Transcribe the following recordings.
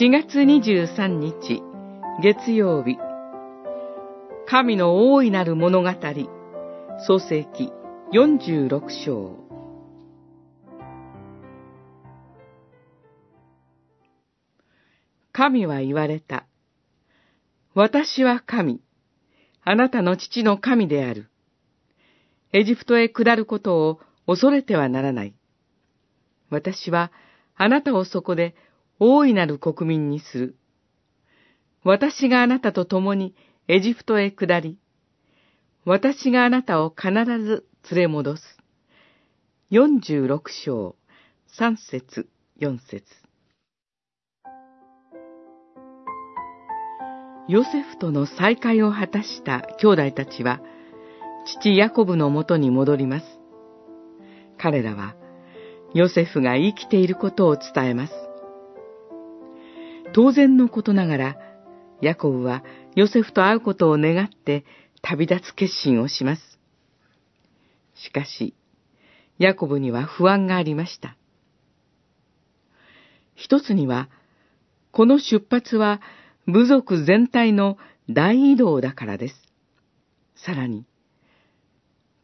4月23日、月曜日。神の大いなる物語、創世記46章。神は言われた。私は神。あなたの父の神である。エジプトへ下ることを恐れてはならない。私はあなたをそこで大いなる国民にする。私があなたと共にエジプトへ下り、私があなたを必ず連れ戻す。46章、3節、4節ヨセフとの再会を果たした兄弟たちは、父ヤコブのもとに戻ります。彼らは、ヨセフが生きていることを伝えます。当然のことながら、ヤコブはヨセフと会うことを願って旅立つ決心をします。しかし、ヤコブには不安がありました。一つには、この出発は部族全体の大移動だからです。さらに、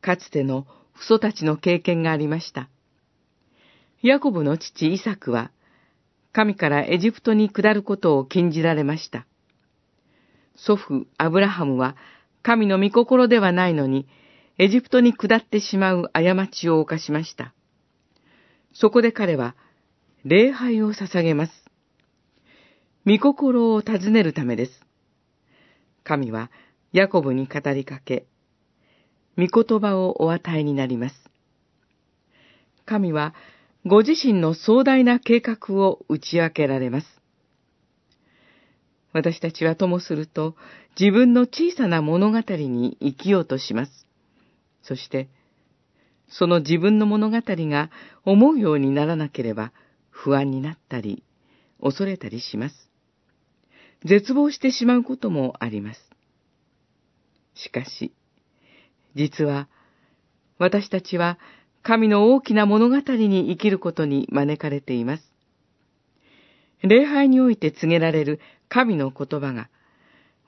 かつての父祖たちの経験がありました。ヤコブの父イサクは、神からエジプトに下ることを禁じられました。祖父アブラハムは神の御心ではないのに、エジプトに下ってしまう過ちを犯しました。そこで彼は、礼拝を捧げます。御心を尋ねるためです。神は、ヤコブに語りかけ、御言葉をお与えになります。神は、ご自身の壮大な計画を打ち明けられます。私たちはともすると自分の小さな物語に生きようとします。そして、その自分の物語が思うようにならなければ不安になったり、恐れたりします。絶望してしまうこともあります。しかし、実は私たちは神の大きな物語に生きることに招かれています。礼拝において告げられる神の言葉が、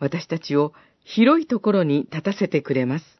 私たちを広いところに立たせてくれます。